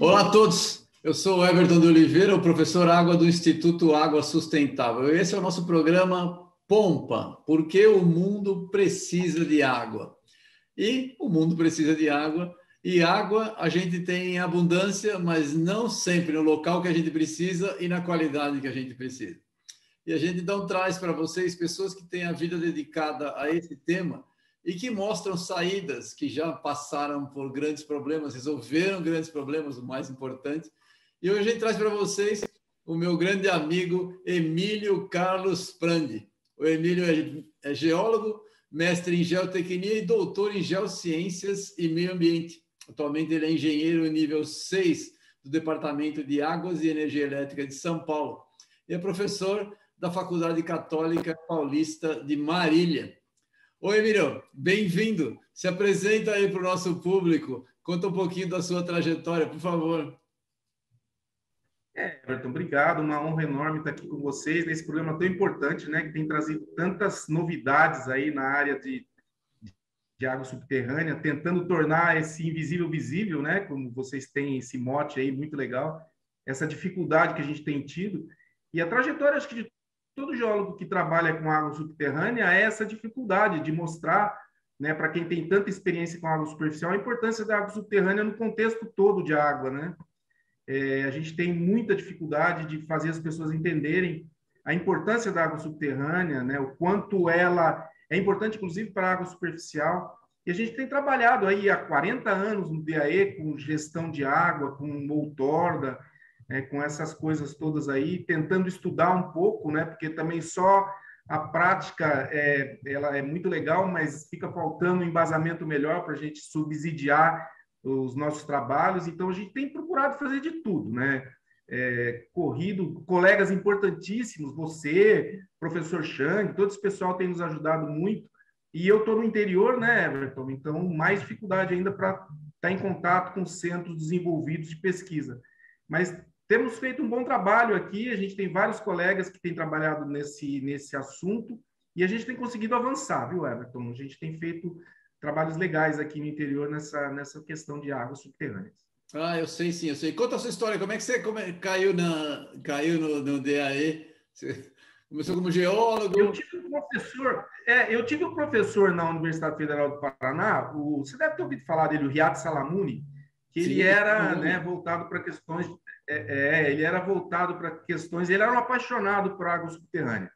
Olá a todos, eu sou Everton de Oliveira, o professor Água do Instituto Água Sustentável. Esse é o nosso programa Pompa, porque o mundo precisa de água. E o mundo precisa de água, e água a gente tem em abundância, mas não sempre no local que a gente precisa e na qualidade que a gente precisa. E a gente então traz para vocês pessoas que têm a vida dedicada a esse tema e que mostram saídas, que já passaram por grandes problemas, resolveram grandes problemas, o mais importante. E hoje a gente traz para vocês o meu grande amigo Emílio Carlos Prandi. O Emílio é, é geólogo, mestre em geotecnia e doutor em geociências e meio ambiente. Atualmente ele é engenheiro nível 6 do Departamento de Águas e Energia Elétrica de São Paulo. E é professor da Faculdade Católica Paulista de Marília. Oi, Emílio, bem-vindo. Se apresenta aí para o nosso público. Conta um pouquinho da sua trajetória, por favor. É, Everton, obrigado. Uma honra enorme estar aqui com vocês nesse programa tão importante, né, que tem trazido tantas novidades aí na área de, de água subterrânea, tentando tornar esse invisível visível, né, como vocês têm esse mote aí muito legal, essa dificuldade que a gente tem tido. E a trajetória, acho que de todo geólogo que trabalha com água subterrânea é essa dificuldade de mostrar, né, para quem tem tanta experiência com água superficial, a importância da água subterrânea no contexto todo de água, né? É, a gente tem muita dificuldade de fazer as pessoas entenderem a importância da água subterrânea, né? O quanto ela é importante, inclusive, para a água superficial. E a gente tem trabalhado aí há 40 anos no DAE com gestão de água, com outorga, é, com essas coisas todas aí, tentando estudar um pouco, né? Porque também só a prática é, ela é muito legal, mas fica faltando um embasamento melhor para a gente subsidiar os nossos trabalhos. Então a gente tem procurado fazer de tudo, né? É, corrido, colegas importantíssimos, você, professor Chang, todo esse pessoal tem nos ajudado muito. E eu estou no interior, né, Everton? Então, mais dificuldade ainda para estar tá em contato com centros desenvolvidos de pesquisa. Mas temos feito um bom trabalho aqui, a gente tem vários colegas que têm trabalhado nesse, nesse assunto e a gente tem conseguido avançar, viu, Everton? A gente tem feito trabalhos legais aqui no interior nessa, nessa questão de águas subterrâneas. Ah, eu sei sim, eu sei. Conta a sua história, como é que você caiu, na, caiu no, no DAE? Você começou como geólogo? Eu tive um professor, é, eu tive um professor na Universidade Federal do Paraná, o, você deve ter ouvido falar dele, o Riad Salamuni, que sim, ele era né, voltado para questões é, é, ele era voltado para questões, ele era um apaixonado por água subterrânea.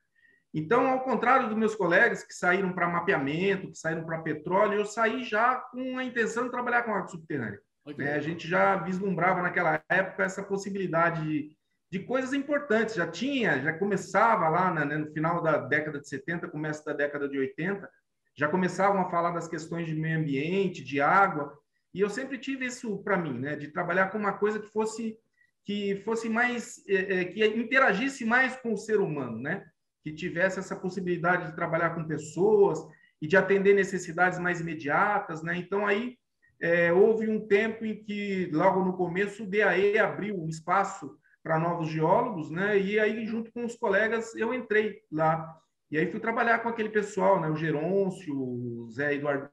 Então, ao contrário dos meus colegas que saíram para mapeamento, que saíram para petróleo, eu saí já com a intenção de trabalhar com água subterrânea. Okay. É, a gente já vislumbrava naquela época essa possibilidade de, de coisas importantes. Já tinha, já começava lá né, no final da década de 70, começo da década de 80, já começavam a falar das questões de meio ambiente, de água, e eu sempre tive isso para mim, né, de trabalhar com uma coisa que fosse que fosse mais, é, é, que interagisse mais com o ser humano, né? Que tivesse essa possibilidade de trabalhar com pessoas e de atender necessidades mais imediatas, né? Então aí é, houve um tempo em que logo no começo o DAE abriu um espaço para novos geólogos, né? E aí junto com os colegas eu entrei lá e aí fui trabalhar com aquele pessoal, né? O Gerôncio, o Zé Eduardo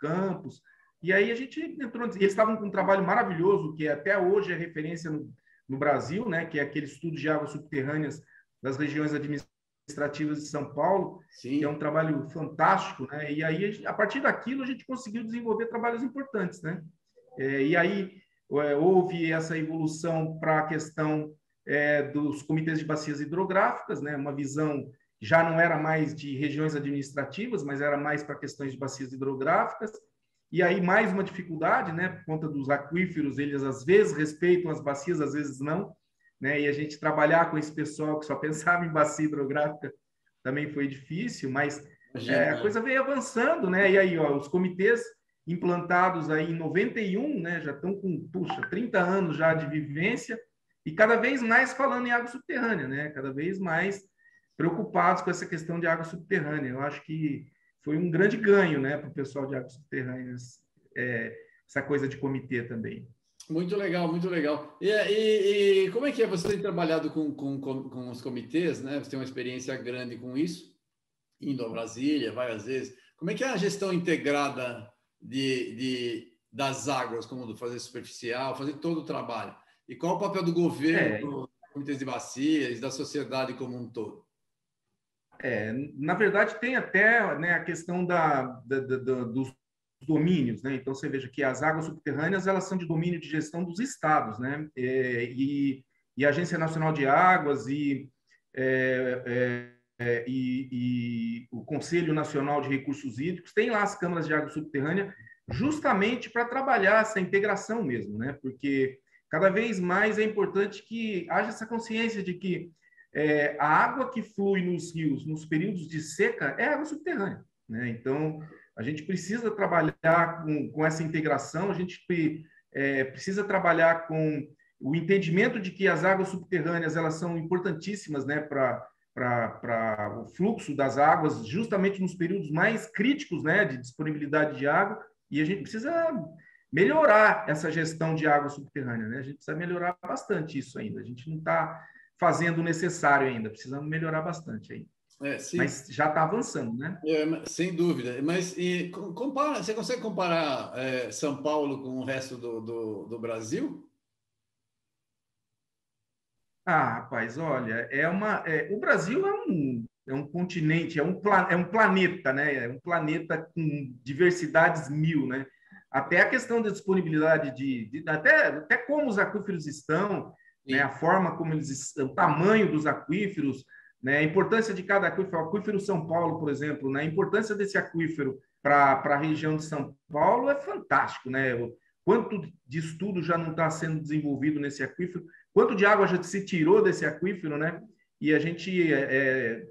Campos. E aí a gente entrou, eles estavam com um trabalho maravilhoso que até hoje é referência no, no Brasil, né, que é aquele estudo de águas subterrâneas das regiões administrativas de São Paulo, Sim. que é um trabalho fantástico, né? E aí, a partir daquilo, a gente conseguiu desenvolver trabalhos importantes, né? É, e aí é, houve essa evolução para a questão é, dos comitês de bacias hidrográficas, né? Uma visão já não era mais de regiões administrativas, mas era mais para questões de bacias hidrográficas. E aí, mais uma dificuldade, né, por conta dos aquíferos, eles às vezes respeitam as bacias, às vezes não. Né, e a gente trabalhar com esse pessoal que só pensava em bacia hidrográfica também foi difícil, mas é, a coisa veio avançando, né? E aí, ó, os comitês implantados aí em 91, né, já estão com, puxa, 30 anos já de vivência e cada vez mais falando em água subterrânea, né? Cada vez mais preocupados com essa questão de água subterrânea. Eu acho que foi um grande ganho né, para o pessoal de águas subterrâneas, é, essa coisa de comitê também. Muito legal, muito legal. E, e, e, como é que é? Você tem trabalhado com, com, com os comitês, né? Você tem uma experiência grande com isso. indo a Brasília várias vezes. Como é que é a gestão integrada de, de das águas, como fazer superficial, fazer todo o trabalho? E qual o papel do governo, é. comitês de bacias, da sociedade como um todo? É, na verdade, tem até né, a questão da, da, da, dos domínios, né? Então, você veja que as águas subterrâneas, elas são de domínio de gestão dos estados, né? É, e, e a Agência Nacional de Águas e, é, é, é e, e, o Conselho Nacional de Recursos Hídricos têm lá as câmaras de água subterrânea justamente para trabalhar essa integração mesmo, né? Porque cada vez mais é importante que haja essa consciência de que é, a água que flui nos rios nos períodos de seca é água subterrânea. Né? Então, a gente precisa trabalhar com, com essa integração, a gente é, precisa trabalhar com o entendimento de que as águas subterrâneas elas são importantíssimas né, para o fluxo das águas, justamente nos períodos mais críticos né, de disponibilidade de água, e a gente precisa melhorar essa gestão de água subterrânea. Né? A gente precisa melhorar bastante isso ainda. A gente não está fazendo o necessário ainda, precisamos melhorar bastante aí. É, Mas já está avançando, né? É, sem dúvida. Mas e, compara, você consegue comparar é, São Paulo com o resto do, do, do, Brasil? Ah, rapaz, olha, é uma, é, o Brasil é um, é um continente, é um, é um planeta, né? É um planeta com diversidades mil, né? Até a questão da disponibilidade de, de até, até como os aquíferos estão, né, a forma como eles o tamanho dos aquíferos, né, a importância de cada aquífero, o aquífero São Paulo, por exemplo, né, a importância desse aquífero para a região de São Paulo é fantástico, né? O quanto de estudo já não está sendo desenvolvido nesse aquífero, quanto de água já se tirou desse aquífero, né? E a gente é, é,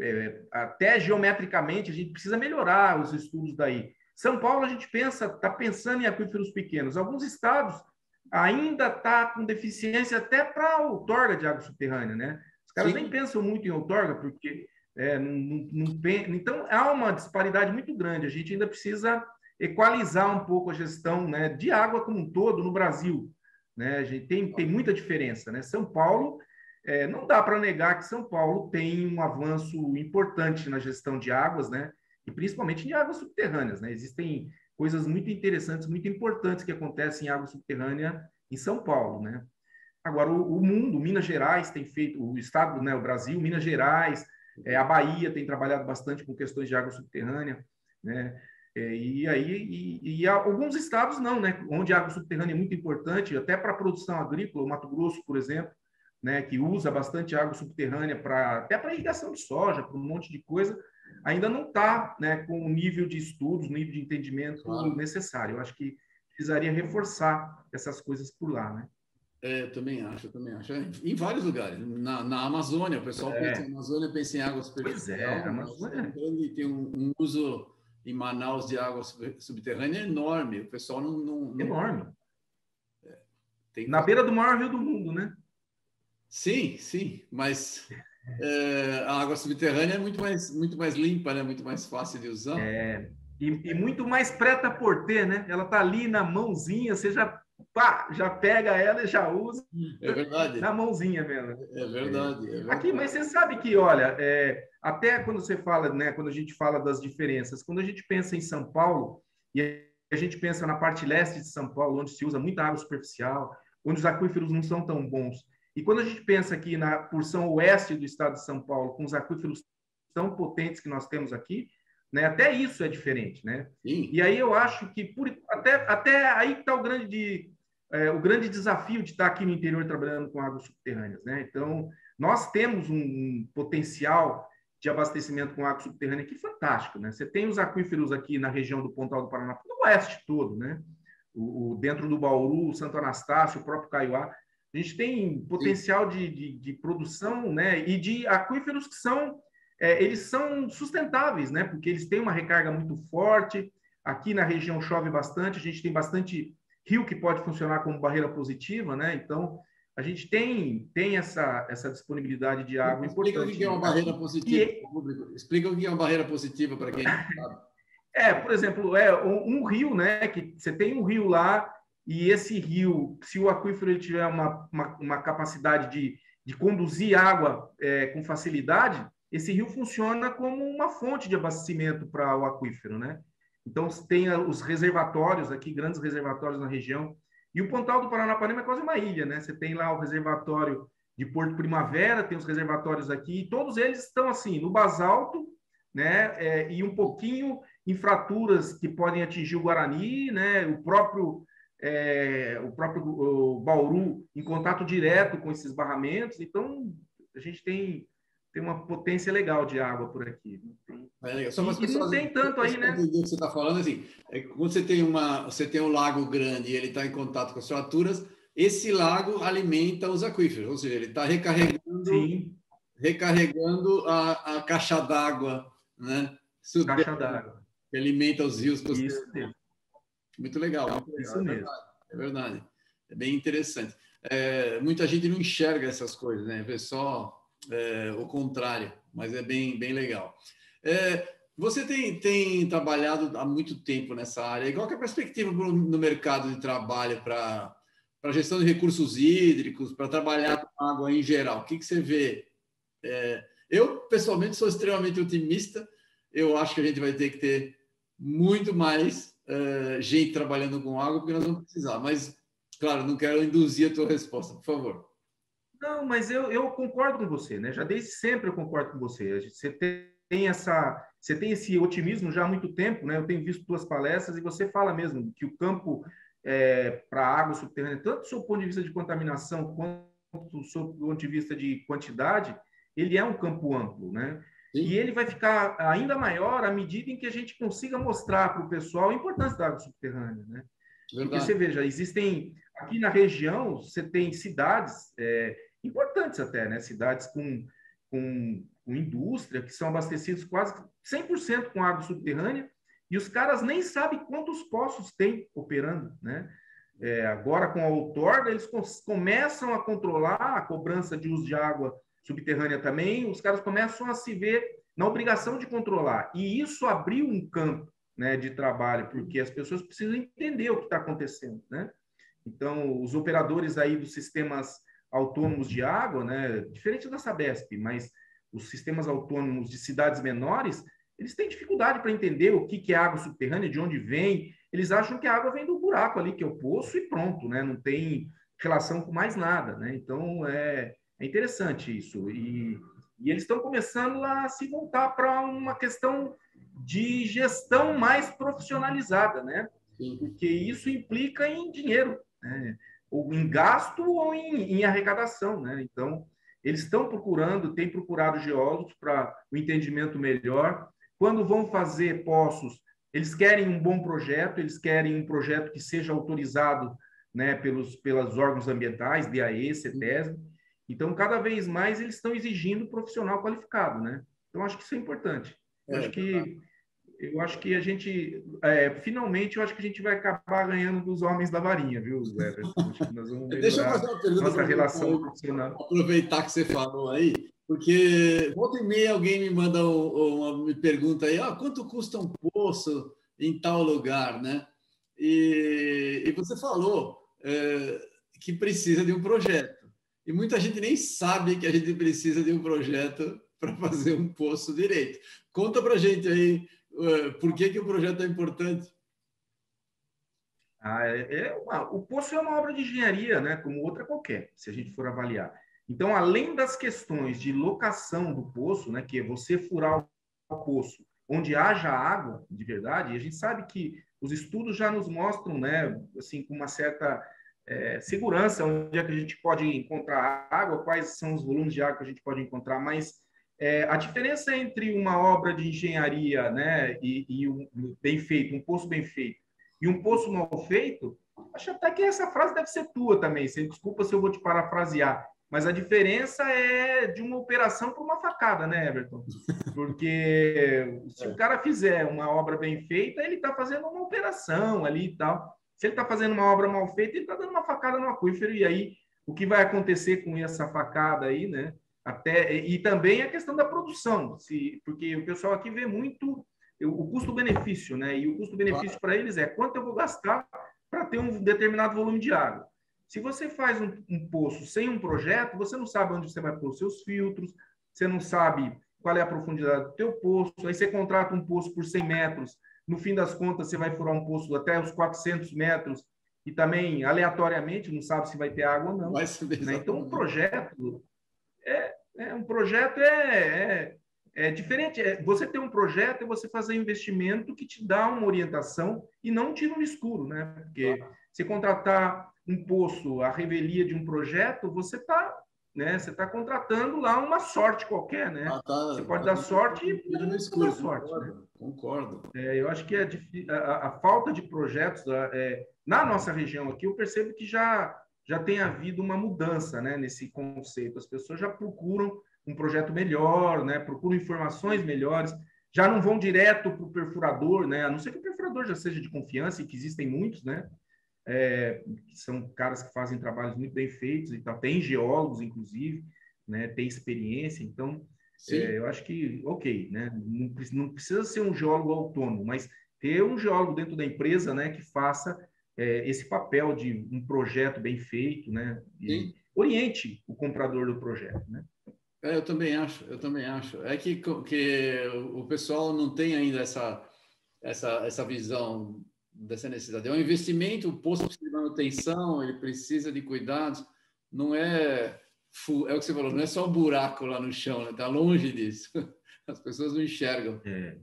é até geometricamente a gente precisa melhorar os estudos daí. São Paulo a gente pensa, está pensando em aquíferos pequenos. Alguns estados ainda está com deficiência até para outorga de água subterrânea, né? Os caras Sim. nem pensam muito em outorga, porque é, não, não, não, então há uma disparidade muito grande. A gente ainda precisa equalizar um pouco a gestão né, de água como um todo no Brasil. Né? A gente tem, tem muita diferença. Né? São Paulo, é, não dá para negar que São Paulo tem um avanço importante na gestão de águas, né? e principalmente de águas subterrâneas. Né? Existem coisas muito interessantes, muito importantes que acontecem em água subterrânea em São Paulo, né? Agora, o, o mundo, Minas Gerais tem feito, o estado, né, o Brasil, Minas Gerais, é, a Bahia tem trabalhado bastante com questões de água subterrânea, né? É, e aí, e, e, alguns estados não, né? Onde a água subterrânea é muito importante, até para a produção agrícola, o Mato Grosso, por exemplo, né? Que usa bastante água subterrânea para até para irrigação de soja, para um monte de coisa ainda não está né, com o nível de estudos, nível de entendimento claro. necessário. Eu acho que precisaria reforçar essas coisas por lá, né? É, também acho, também acho. Em vários lugares. Na, na Amazônia, o pessoal é. pensa em Amazônia, pensa em água superficial. Pois é, a Amazônia tem um, um, uso em Manaus de água subterrânea enorme. O pessoal não... não, não... Enorme. É, tem... Na beira do maior rio do mundo, né? Sim, sim, mas é, a água subterrânea é muito mais, muito mais limpa, né? muito mais fácil de usar. É, e, e muito mais preta por ter, né? Ela tá ali na mãozinha, você já, pá, já pega ela e já usa. É verdade. Na mãozinha mesmo. É verdade. É verdade. Aqui, mas você sabe que, olha, é, até quando você fala, né? Quando a gente fala das diferenças, quando a gente pensa em São Paulo e a gente pensa na parte leste de São Paulo, onde se usa muita água superficial, onde os aquíferos não são tão bons e quando a gente pensa aqui na porção oeste do estado de São Paulo, com os aquíferos tão potentes que nós temos aqui, né, até isso é diferente. Né? Sim. E aí eu acho que por, até, até aí está o grande, é, o grande desafio de estar aqui no interior trabalhando com águas subterrâneas. Né? Então, nós temos um, um potencial de abastecimento com água subterrânea que fantástico. Né? Você tem os aquíferos aqui na região do Pontal do Paraná, no oeste todo, né? O, o, dentro do Bauru, Santo Anastácio, o próprio Caiuá. A gente tem potencial de, de, de, produção né, e de aquíferos que são, é, eles são sustentáveis, né, porque eles têm uma recarga muito forte. Aqui na região chove bastante, a gente tem bastante rio que pode funcionar como barreira positiva, né? Então, a gente tem, tem essa, essa disponibilidade de água Explica importante. Explica o que é uma barreira positiva e... público. Explica o que é uma barreira positiva para quem não sabe. É, por exemplo, é um, um, rio, né? Que você tem um rio lá e esse rio, se o aquífero ele tiver uma, uma, uma capacidade de, de conduzir água é, com facilidade, esse rio funciona como uma fonte de abastecimento para o aquífero, né? Então, tem os reservatórios aqui, grandes reservatórios na região. E o Pontal do Paranapanema é quase uma ilha, né? Você tem lá o reservatório de Porto Primavera, tem os reservatórios aqui, e todos eles estão assim, no basalto, né? É, e um pouquinho em fraturas que podem atingir o Guarani, né? O próprio é, o próprio o Bauru em contato direto com esses barramentos. Então a gente tem tem uma potência legal de água por aqui. É Só e, pessoas, não tem tanto aí, né? O que você está falando assim, é, quando você tem uma você tem um lago grande e ele está em contato com as fraturas, esse lago alimenta os aquíferos, ou seja, ele está recarregando, Sim. recarregando a, a caixa d'água, né? Caixa d'água. Que alimenta os rios. Isso. Muito legal. Muito legal. Isso é mesmo. Verdade, é verdade. É bem interessante. É, muita gente não enxerga essas coisas, né? Vê só é, o contrário, mas é bem, bem legal. É, você tem, tem trabalhado há muito tempo nessa área. Qual é a perspectiva no mercado de trabalho para para gestão de recursos hídricos, para trabalhar com água em geral? O que, que você vê? É, eu, pessoalmente, sou extremamente otimista. Eu acho que a gente vai ter que ter muito mais é, gente trabalhando com água, porque nós vamos precisar. Mas, claro, não quero induzir a tua resposta, por favor. Não, mas eu, eu concordo com você, né? Já desde sempre eu concordo com você. Você tem essa, você tem esse otimismo já há muito tempo, né? Eu tenho visto tuas palestras e você fala mesmo que o campo é, para água subterrânea, tanto do seu ponto de vista de contaminação quanto do seu ponto de vista de quantidade, ele é um campo amplo, né? Sim. E ele vai ficar ainda maior à medida em que a gente consiga mostrar para o pessoal a importância da água subterrânea, né? Verdade. Porque você veja, existem aqui na região, você tem cidades é, importantes até, né? Cidades com, com, com indústria que são abastecidas quase 100% com água subterrânea e os caras nem sabem quantos poços tem operando, né? É, agora, com a outorga, eles começam a controlar a cobrança de uso de água subterrânea também, os caras começam a se ver na obrigação de controlar. E isso abriu um campo né, de trabalho, porque as pessoas precisam entender o que está acontecendo, né? Então, os operadores aí dos sistemas autônomos de água, né, diferente da Sabesp, mas os sistemas autônomos de cidades menores, eles têm dificuldade para entender o que, que é água subterrânea, de onde vem. Eles acham que a água vem do buraco ali, que é o poço, e pronto, né? Não tem relação com mais nada, né? Então, é, é interessante isso. E, e eles estão começando a se voltar para uma questão de gestão mais profissionalizada, né? Sim. Porque isso implica em dinheiro, né? ou em gasto ou em, em arrecadação, né? Então, eles estão procurando, têm procurado geólogos para o um entendimento melhor quando vão fazer poços, eles querem um bom projeto, eles querem um projeto que seja autorizado né, pelos, pelos órgãos ambientais, DAE, CETESB. Então, cada vez mais eles estão exigindo profissional qualificado, né? Então, acho que isso é importante. Eu é, acho que eu acho que a gente, é, finalmente, eu acho que a gente vai acabar ganhando dos homens da varinha, viu, Everton? Deixa eu fazer uma pergunta nossa relação profissional. Aproveitar que você falou aí, porque volta e meia alguém me manda uma me pergunta aí, ah, quanto custa um poço em tal lugar, né? E, e você falou é, que precisa de um projeto. E muita gente nem sabe que a gente precisa de um projeto para fazer um poço direito. Conta para gente aí é, por que, que o projeto é importante. Ah, é, é uma, o poço é uma obra de engenharia, né? Como outra qualquer, se a gente for avaliar. Então, além das questões de locação do poço, né, que é você furar o poço onde haja água de verdade, a gente sabe que os estudos já nos mostram, né, assim, com uma certa é, segurança, onde é que a gente pode encontrar água, quais são os volumes de água que a gente pode encontrar, mas é, a diferença entre uma obra de engenharia né, e, e um bem feito, um poço bem feito, e um poço mal feito, acho até que essa frase deve ser tua também. Você, desculpa se eu vou te parafrasear. Mas a diferença é de uma operação para uma facada, né, Everton? Porque se o cara fizer uma obra bem feita, ele está fazendo uma operação ali e tal. Se ele está fazendo uma obra mal feita, ele está dando uma facada no aquífero. E aí, o que vai acontecer com essa facada aí, né? Até, e também a questão da produção, se, porque o pessoal aqui vê muito o custo-benefício, né? E o custo-benefício para eles é quanto eu vou gastar para ter um determinado volume de água. Se você faz um, um, poço sem um projeto, você não sabe onde você vai pôr os seus filtros, você não sabe qual é a profundidade do teu poço, aí você contrata um poço por 100 metros, no fim das contas você vai furar um poço até os 400 metros, e também aleatoriamente não sabe se vai ter água ou não. Né? Então, um projeto é, é um projeto é, é, é diferente. É, você ter um projeto é você fazer investimento que te dá uma orientação e não um tiro no escuro, né? Porque se contratar um poço, a revelia de um projeto, você está né? Você está contratando lá uma sorte qualquer, né? Ah, tá, você pode tá dar sorte e não escuro, sorte. Concordo. Né? concordo. É, eu acho que a, a, a falta de projetos é, na nossa região aqui, eu percebo que já já tem havido uma mudança, né? Nesse conceito, as pessoas já procuram um projeto melhor, né? Procuram informações melhores, já não vão direto para o perfurador, né? A não ser que o perfurador já seja de confiança e que existem muitos, né? É, que são caras que fazem trabalhos muito bem feitos e tal. Tem geólogos, inclusive, né? Tem experiência, então é, eu acho que ok, né? Não, não, precisa ser um geólogo autônomo, mas ter um geólogo dentro da empresa, né? Que faça é, esse papel de um projeto bem feito, né? E oriente o comprador do projeto, né? É, eu também acho, eu também acho. É que, que o pessoal não tem ainda essa, essa, essa visão dessa necessidade. É um investimento, o posto precisa de manutenção, ele precisa de cuidados, não é é o que você falou, não é só um buraco lá no chão, está né? Tá longe disso. As pessoas não enxergam. É.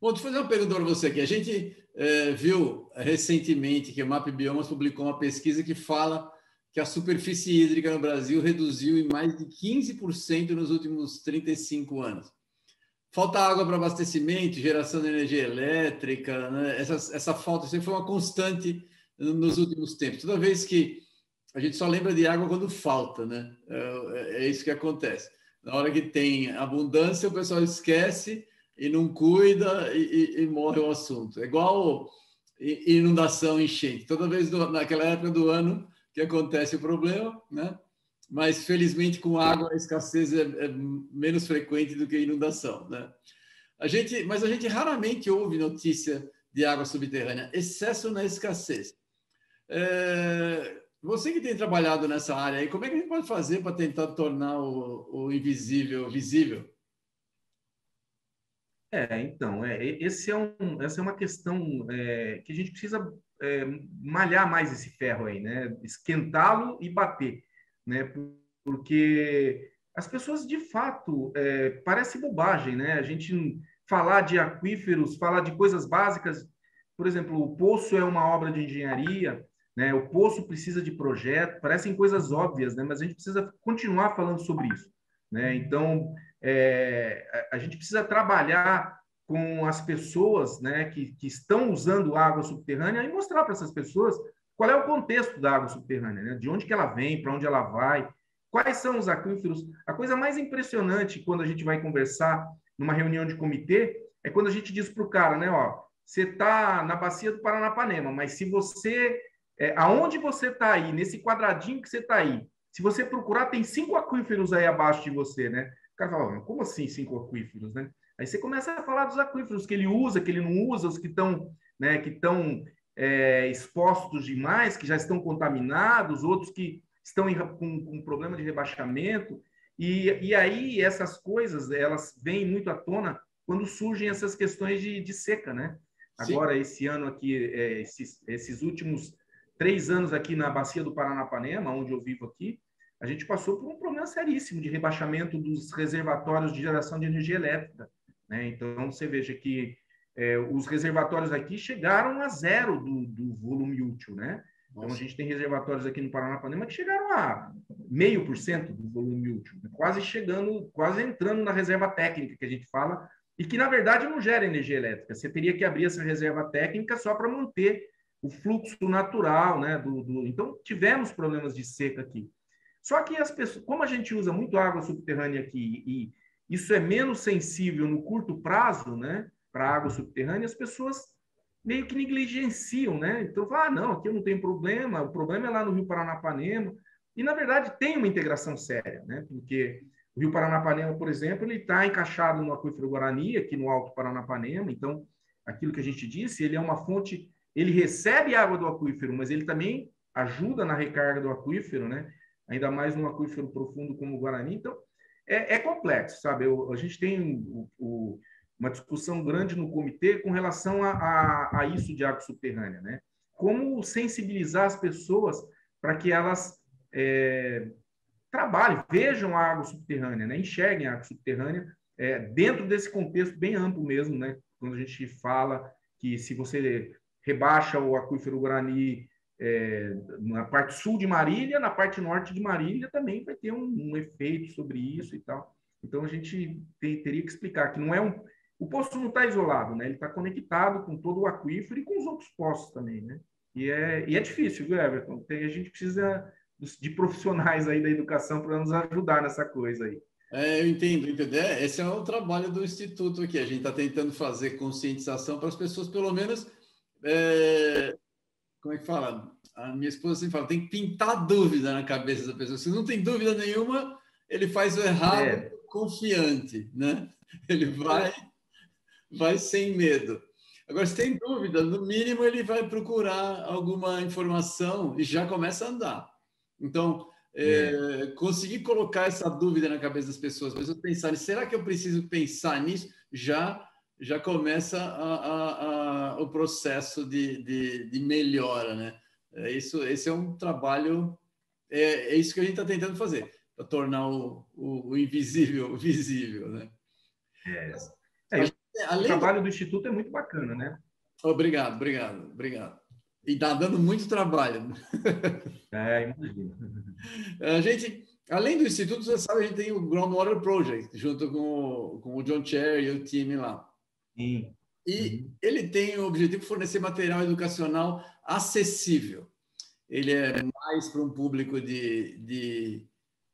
Bom, deixa eu fazer uma pergunta para você aqui. A gente é, viu recentemente que o Map Biomas publicou uma pesquisa que fala que a superfície hídrica no Brasil reduziu em mais de 15% nos últimos 35 anos falta água para abastecimento, geração de energia elétrica, né? essa, essa falta sempre foi uma constante nos últimos tempos. Toda vez que a gente só lembra de água quando falta, né? É, é isso que acontece. Na hora que tem abundância, o pessoal esquece e não cuida e, e, e morre o assunto. É igual inundação, enchente. Toda vez do, naquela época do ano que acontece o problema, né? Mas felizmente com água a escassez é, é, menos frequente do que a inundação, né? A gente, mas a gente raramente ouve notícia de água subterrânea, excesso na escassez. É, você que tem trabalhado nessa área aí, como é que a gente pode fazer para tentar tornar o, o invisível visível? É, então, é, esse é um, essa é uma questão é, que a gente precisa é, malhar mais esse ferro aí, né? Esquentá-lo e bater né? Porque as pessoas, de fato, é, parece bobagem, né? A gente falar de aquíferos, falar de coisas básicas, por exemplo, o poço é uma obra de engenharia, né? O poço precisa de projeto, parecem coisas óbvias, né? Mas a gente precisa continuar falando sobre isso, né? Então, é, a gente precisa trabalhar com as pessoas, né, que, que estão usando água subterrânea e mostrar para essas pessoas qual é o contexto da água subterrânea? Né? De onde que ela vem, para onde ela vai, quais são os aquíferos? A coisa mais impressionante quando a gente vai conversar numa reunião de comitê é quando a gente diz para o cara, né, ó, você está na bacia do Paranapanema, mas se você, é, aonde você está aí, nesse quadradinho que você está aí, se você procurar, tem cinco aquíferos aí abaixo de você, né? O cara fala, como assim cinco aquíferos, né? Aí você começa a falar dos aquíferos que ele usa, que ele não usa, os que estão, né, que estão é, expostos demais, que já estão contaminados, outros que estão em, com, com problema de rebaixamento. E, e aí essas coisas, elas vêm muito à tona quando surgem essas questões de, de seca, né? Agora, Sim. esse ano aqui, é, esses, esses últimos três anos aqui na bacia do Paranapanema, onde eu vivo aqui, a gente passou por um problema seríssimo de rebaixamento dos reservatórios de geração de energia elétrica. Né? Então, você veja que é, os reservatórios aqui chegaram a zero do, do volume útil, né? Então, a gente tem reservatórios aqui no Paranapanema que chegaram a meio por cento do volume útil, né? quase chegando, quase entrando na reserva técnica que a gente fala, e que, na verdade, não gera energia elétrica. Você teria que abrir essa reserva técnica só para manter o fluxo natural, né? Do, do... Então, tivemos problemas de seca aqui. Só que as pessoas, como a gente usa muito água subterrânea aqui e isso é menos sensível no curto prazo, né? Para a água subterrânea, as pessoas meio que negligenciam, né? Então, ah, não, aqui não tem problema, o problema é lá no Rio Paranapanema. E, na verdade, tem uma integração séria, né? Porque o Rio Paranapanema, por exemplo, ele está encaixado no aquífero Guarani, aqui no Alto Paranapanema. Então, aquilo que a gente disse, ele é uma fonte, ele recebe água do aquífero, mas ele também ajuda na recarga do aquífero, né? Ainda mais num aquífero profundo como o Guarani. Então, é, é complexo, sabe? Eu, a gente tem o, o, uma discussão grande no comitê com relação a, a, a isso de água subterrânea, né? Como sensibilizar as pessoas para que elas é, trabalhem, vejam a água subterrânea, né? enxerguem a água subterrânea é, dentro desse contexto bem amplo mesmo, né? quando a gente fala que se você rebaixa o aquífero Guarani é, na parte sul de Marília, na parte norte de Marília também vai ter um, um efeito sobre isso e tal. Então a gente tem, teria que explicar que não é um. O poço não está isolado, né? Ele está conectado com todo o aquífero e com os outros poços também, né? E é, e é difícil, viu, Everton? Tem, a gente precisa de profissionais aí da educação para nos ajudar nessa coisa aí. É, eu entendo, entendo. É, esse é o trabalho do Instituto aqui. A gente está tentando fazer conscientização para as pessoas, pelo menos. É, como é que fala? A minha esposa sempre fala: tem que pintar dúvida na cabeça da pessoa. Se não tem dúvida nenhuma, ele faz o errado é. confiante, né? Ele vai, vai sem medo. Agora, se tem dúvida, no mínimo ele vai procurar alguma informação e já começa a andar. Então, é, conseguir colocar essa dúvida na cabeça das pessoas, as pessoas pensarem, será que eu preciso pensar nisso? Já já começa a, a, a, o processo de, de, de, melhora, né? É isso, esse é um trabalho, é, é isso que a gente está tentando fazer, para tornar o, o, o, invisível visível, né? É, é, o trabalho do Instituto é muito bacana, né? Obrigado, obrigado, obrigado. E está dando muito trabalho. É, imagino. A gente, além do Instituto, você sabe, a gente tem o Groundwater Project, junto com com o John Cherry e o time lá. Sim. E uhum. ele tem o objetivo de fornecer material educacional acessível. Ele é mais para um público de, de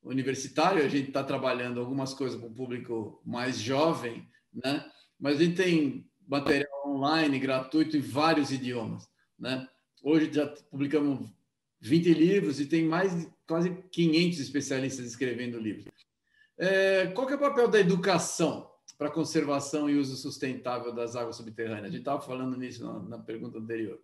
universitário, a gente está trabalhando algumas coisas para o público mais jovem, né? Mas a gente tem material online gratuito em vários idiomas. Né? Hoje já publicamos 20 livros e tem mais quase 500 especialistas escrevendo livros. É, qual é o papel da educação para a conservação e uso sustentável das águas subterrâneas? A gente estava falando nisso na, na, pergunta anterior.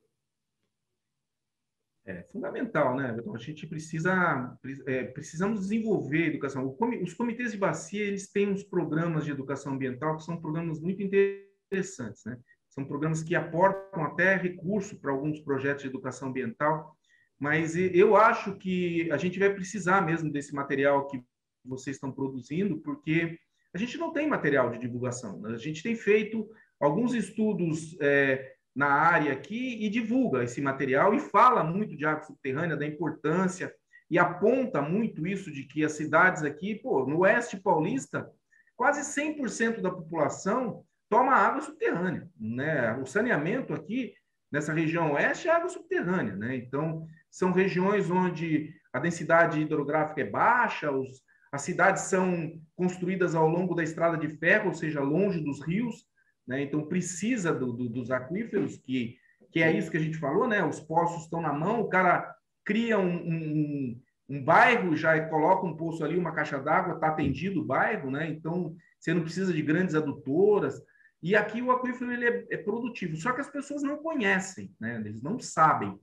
É fundamental, né? A gente precisa, é, precisamos desenvolver educação. Os comitês de bacia eles têm uns programas de educação ambiental que são programas muito interessantes, né? São programas que aportam até recurso para alguns projetos de educação ambiental, mas eu acho que a gente vai precisar mesmo desse material que vocês estão produzindo, porque a gente não tem material de divulgação. Né? A gente tem feito alguns estudos é, na área aqui e divulga esse material e fala muito de água subterrânea, da importância, e aponta muito isso de que as cidades aqui, pô, no oeste paulista, quase 100% da população toma água subterrânea, né? O saneamento aqui nessa região oeste é água subterrânea, né? Então são regiões onde a densidade hidrográfica é baixa, os, as cidades são construídas ao longo da estrada de ferro, ou seja, longe dos rios, né? Então precisa do, do, dos aquíferos que que é isso que a gente falou, né? Os poços estão na mão, o cara cria um, um, um bairro, já coloca um poço ali, uma caixa d'água, está atendido o bairro, né? Então você não precisa de grandes adutoras. E aqui o aquífero ele é, é, produtivo, só que as pessoas não conhecem, né? eles não sabem.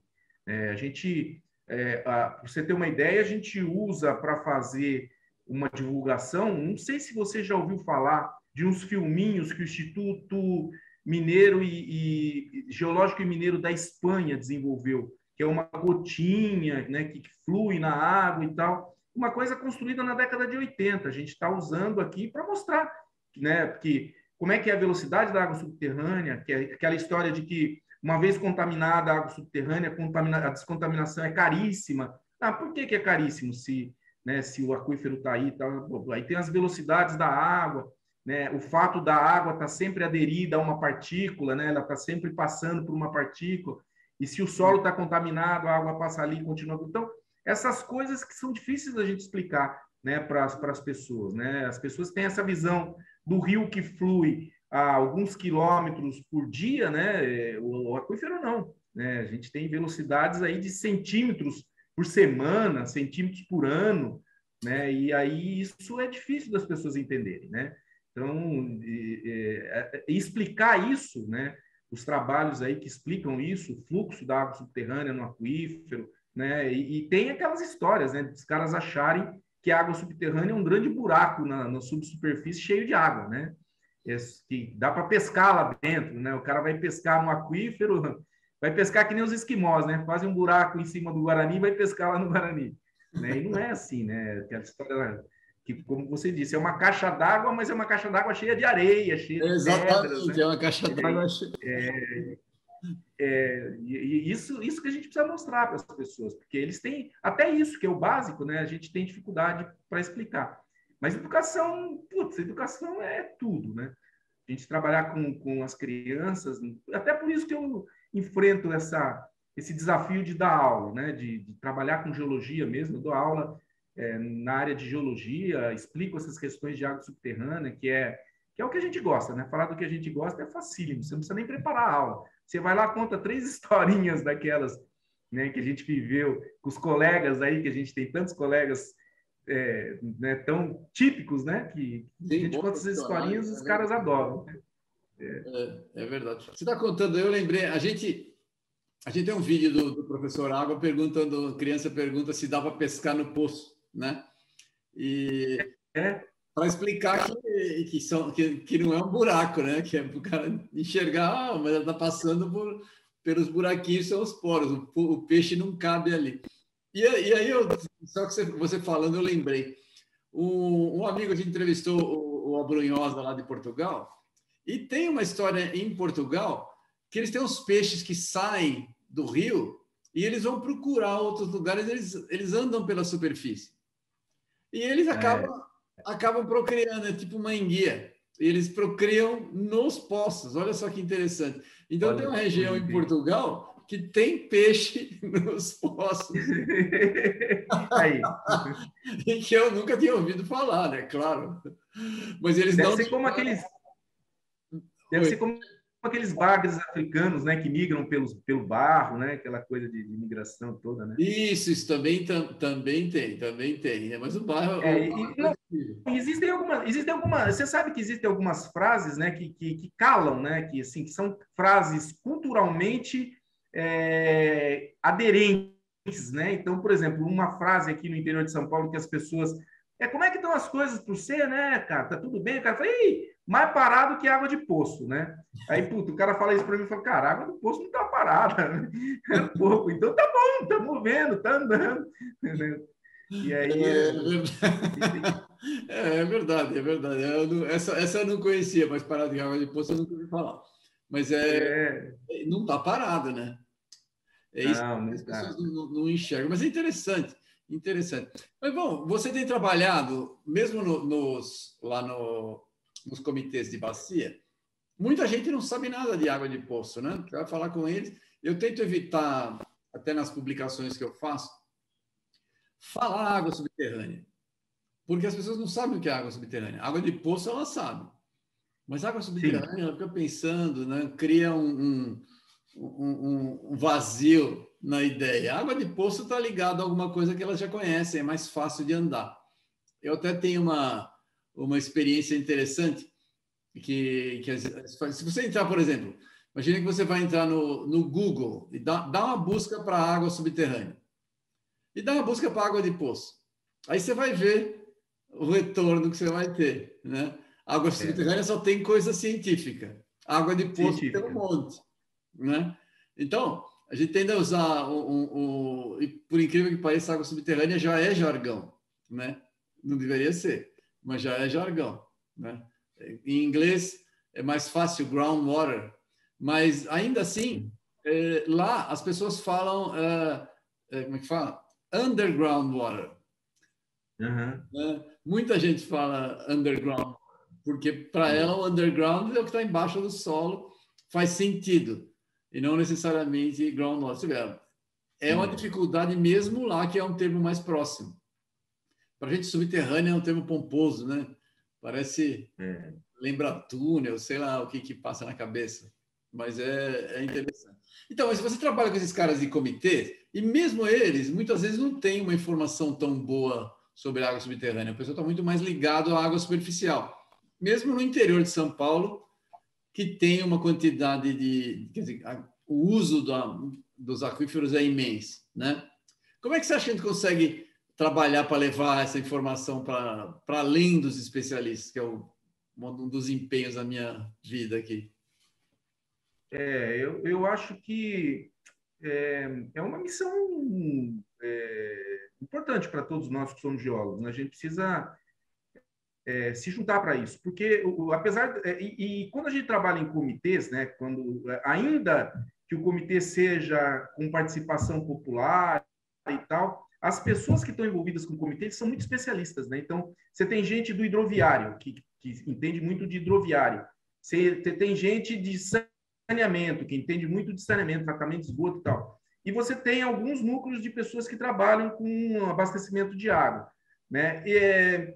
É, a gente, é, para você ter uma ideia, a gente usa para fazer uma divulgação. Não sei se você já ouviu falar de uns filminhos que o Instituto Mineiro e, e Geológico e Mineiro da Espanha desenvolveu, que é uma gotinha né, que flui na água e tal. Uma coisa construída na década de 80. A gente está usando aqui para mostrar né, que como é que é a velocidade da água subterrânea, que é aquela história de que uma vez contaminada a água subterrânea, a descontaminação é caríssima. Ah, por que, que é caríssimo se, né, se o aquífero está aí? Tá, aí tem as velocidades da água, né, o fato da água estar tá sempre aderida a uma partícula, né, ela está sempre passando por uma partícula, e se o solo está contaminado, a água passa ali e continua. Então, essas coisas que são difíceis da gente explicar né, para as pessoas. Né? As pessoas têm essa visão do rio que flui a alguns quilômetros por dia, né? O, aquífero não, né? A gente tem velocidades aí de centímetros por semana, centímetros por ano, né? E aí isso é difícil das pessoas entenderem, né? Então, é, explicar isso, né? Os trabalhos aí que explicam isso, o fluxo da água subterrânea no aquífero, né? E, e tem aquelas histórias, né? Dos caras acharem que a água subterrânea é um grande buraco na, na subsuperfície cheio de água, né? que dá para pescar lá dentro, né? O cara vai pescar no aquífero, vai pescar que nem os esquimós, né? Fazem um buraco em cima do Guarani e vai pescar lá no Guarani. Né? E não é assim, né? Aquela história que, como você disse, é uma caixa d'água, mas é uma caixa d'água cheia de areia, cheia de Exatamente, pedras, né? é uma caixa d'água cheia. É, é, e isso, isso que a gente precisa mostrar para as pessoas, porque eles têm até isso que é o básico, né? A gente tem dificuldade para explicar. Mas educação, putz, educação é tudo, né? A gente trabalhar com, com as crianças, até por isso que eu enfrento essa, esse desafio de dar aula, né? De, de trabalhar com geologia mesmo. Eu dou aula é, na área de geologia, explico essas questões de água subterrânea, que é, que é o que a gente gosta, né? Falar do que a gente gosta é facílimo, você não precisa nem preparar a aula. Você vai lá, conta três historinhas daquelas né, que a gente viveu com os colegas aí, que a gente tem tantos colegas é, né, tão típicos, né? Que Sim, a gente conta essas historinhas e os é caras adoram. Né? É. é. verdade. Você está contando, eu lembrei, a gente a gente tem um vídeo do, do professor Água perguntando, criança pergunta se dá para pescar no poço, né? E é. para explicar que, que, são, que, que não é um buraco, né? Que é para o cara enxergar, ah, mas está passando por, pelos buraquinhos, são os poros, o, o peixe não cabe ali. E, e aí, eu, só que você, você falando, eu lembrei. Um, um, amigo, gente entrevistou o, o Abrunhosa lá de Portugal, e tem uma história em Portugal que eles têm uns peixes que saem do rio e eles vão procurar outros lugares, eles, eles andam pela superfície. E eles acabam, é. acabam procriando, é tipo uma enguia. Eles procriam nos poços. Olha só que interessante. Então, Olha, tem uma região em Portugal que tem peixe nos poços. Aí. e que eu nunca tinha ouvido falar, né? Claro. Mas eles Deve não. Ser como aqueles... Deve Oi. ser como aqueles bagres africanos, né, que migram pelos, pelo barro, né, aquela coisa de, de migração toda, né? Isso, isso também, tam, também tem, também tem, né? Mas o barro. É, o barro e, não, existem algumas, existem algumas, você sabe que existem algumas frases, né, que, que, que calam, né, que assim, que são frases culturalmente é, aderentes, né? Então, por exemplo, uma frase aqui no interior de São Paulo que as pessoas é como é que estão as coisas para você, né, cara? Tá tudo bem? O cara fala, Ih, mais parado que água de poço, né? Aí, puto, o cara fala isso para mim e fala, cara, água do poço não tá parada, né? É pouco. Então tá bom, tá movendo, tá andando. E aí. É, é, é verdade, é verdade. Não, essa, essa eu não conhecia, mas parada de água de poço eu nunca ouvi falar. Mas é, é. não tá parada, né? É isso não, que as pessoas não, não, enxergam. Mas é interessante, interessante. Mas, bom, você tem trabalhado, mesmo no, nos, lá no, nos comitês de bacia, muita gente não sabe nada de água de poço, né? Vai falar com eles. Eu tento evitar, até nas publicações que eu faço, falar água subterrânea. Porque as pessoas não sabem o que é água subterrânea. Água de poço, elas sabem. Mas água subterrânea, Sim. ela fica pensando, né? cria um, um, um, um vazio na ideia. A água de poço está ligada a alguma coisa que elas já conhecem, é mais fácil de andar. Eu até tenho uma, uma experiência interessante que, que se você entrar, por exemplo, imagine que você vai entrar no, no Google e dá, dá uma busca para água subterrânea e dá uma busca para água de poço. Aí você vai ver o retorno que você vai ter, né? Água é. subterrânea só tem coisa científica. Água de poço científica. tem um monte, né? Então, a gente tende a usar o, o, o, e por incrível que pareça, água subterrânea já é jargão, né? Não deveria ser, mas já é jargão, né? Em inglês é mais fácil groundwater, mas ainda assim é, lá as pessoas falam é, é, como é que fala? Underground water. Uhum. Muita gente fala underground porque para ela o underground é o que está embaixo do solo, faz sentido, e não necessariamente groundwater. É uma dificuldade mesmo lá, que é um termo mais próximo. Para a gente, subterrâneo é um termo pomposo, né? Parece, é. lembra túnel, sei lá o que, que passa na cabeça, mas é, é interessante. Então, mas se você trabalha com esses caras de comitê, e mesmo eles, muitas vezes não têm uma informação tão boa sobre a água subterrânea, a pessoa está muito mais ligado à água superficial mesmo no interior de São Paulo, que tem uma quantidade de. Quer dizer, o uso da, dos aquíferos é imenso. Né? Como é que você acha que a gente consegue trabalhar para levar essa informação para além dos especialistas, que é um dos empenhos da minha vida aqui? É, eu, eu acho que é, é uma missão é, importante para todos nós que somos geólogos. Né? A gente precisa é, se juntar para isso, porque apesar é, e, e, quando a gente trabalha em comitês, né, quando é, ainda que o comitê seja com participação popular e tal, as pessoas que estão envolvidas com o comitê são muito especialistas, né? Então você tem gente do hidroviário que, que entende muito de hidroviário, você tem gente de saneamento que entende muito de saneamento, tratamento de esgoto e tal. E você tem alguns núcleos de pessoas que trabalham com abastecimento de água, né? E, é,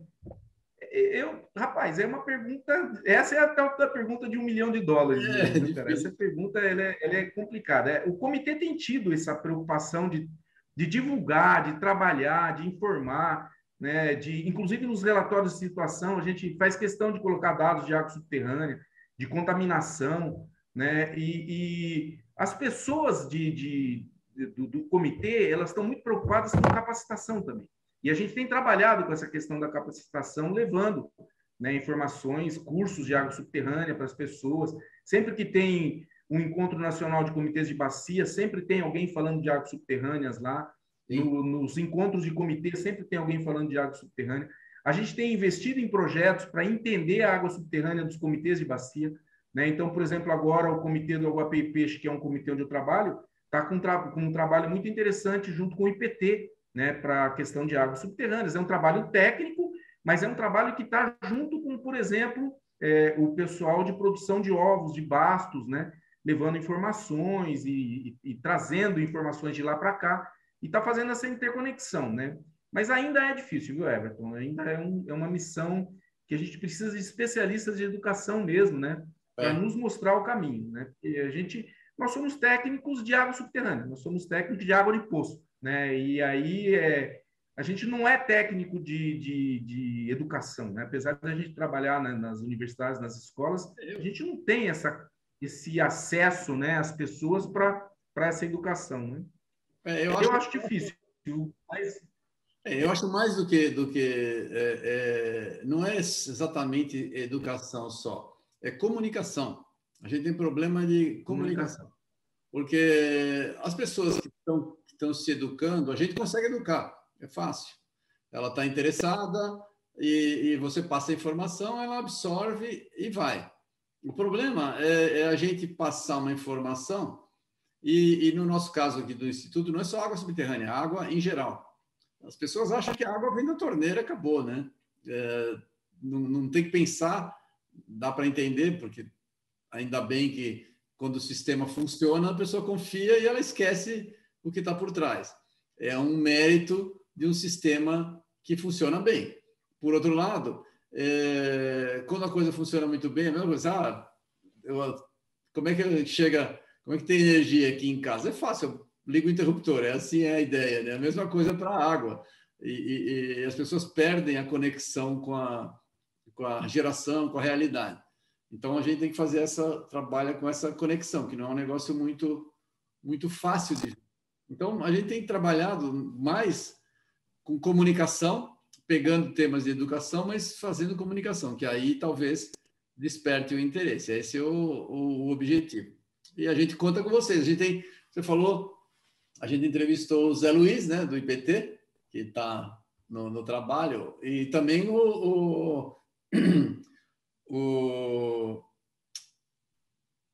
eu, rapaz, é uma pergunta. Essa é a pergunta de um milhão de dólares. É, né? Essa pergunta ela é, ela é complicada. É, o comitê tem tido essa preocupação de, de divulgar, de trabalhar, de informar, né? De, inclusive nos relatórios de situação, a gente faz questão de colocar dados de água subterrânea, de contaminação, né? E, e as pessoas de, de do, do comitê elas estão muito preocupadas com capacitação também. E a gente tem trabalhado com essa questão da capacitação, levando né, informações, cursos de água subterrânea para as pessoas. Sempre que tem um encontro nacional de comitês de bacia, sempre tem alguém falando de águas subterrâneas lá. No, nos encontros de comitê, sempre tem alguém falando de água subterrânea. A gente tem investido em projetos para entender a água subterrânea dos comitês de bacia. Né? Então, por exemplo, agora o Comitê do Aguapé e Peixe, que é um comitê onde eu trabalho, está com, tra com um trabalho muito interessante junto com o IPT, né, para a questão de águas subterrâneas. É um trabalho técnico, mas é um trabalho que está junto com, por exemplo, é, o pessoal de produção de ovos, de bastos, né, levando informações e, e, e trazendo informações de lá para cá, e está fazendo essa interconexão. Né? Mas ainda é difícil, viu, Everton? Ainda é, um, é uma missão que a gente precisa de especialistas de educação mesmo, né? Para é. nos mostrar o caminho, né? Porque a gente, nós somos técnicos de água subterrânea, nós somos técnicos de água de poço né? E aí é, a gente não é técnico de, de, de educação, né? Apesar de a gente trabalhar né, nas universidades, nas escolas, a gente não tem essa, esse acesso, né, às pessoas para essa educação, né? É, eu, eu acho, acho difícil, mas é, eu acho mais do que do que é, é, não é exatamente educação só, é comunicação. A gente tem problema de comunicação, comunicação. porque as pessoas que estão estão se educando, a gente consegue educar, é fácil. Ela está interessada e, e, você passa a informação, ela absorve e vai. O problema é, é a gente passar uma informação e, e, no nosso caso aqui do Instituto, não é só água subterrânea, é água em geral. As pessoas acham que a água vem da torneira acabou, né? É, não, não tem que pensar, dá para entender, porque ainda bem que quando o sistema funciona, a pessoa confia e ela esquece o que está por trás. É um mérito de um sistema que funciona bem. Por outro lado, é, quando a coisa funciona muito bem, é a mesma coisa, ah, eu, como é que chega, como é que tem energia aqui em casa? É fácil, eu ligo o interruptor, é assim é a ideia, né? A mesma coisa para a água. E, e, e, as pessoas perdem a conexão com a, com a geração, com a realidade. Então a gente tem que fazer essa trabalha com essa conexão, que não é um negócio muito muito fácil de então, a gente tem trabalhado mais com comunicação, pegando temas de educação, mas fazendo comunicação, que aí talvez desperte o interesse. Esse é o, o, objetivo. E a gente conta com vocês. A gente tem, você falou, a gente entrevistou o Zé Luiz, né, do IPT, que está no, no, trabalho, e também o, o, o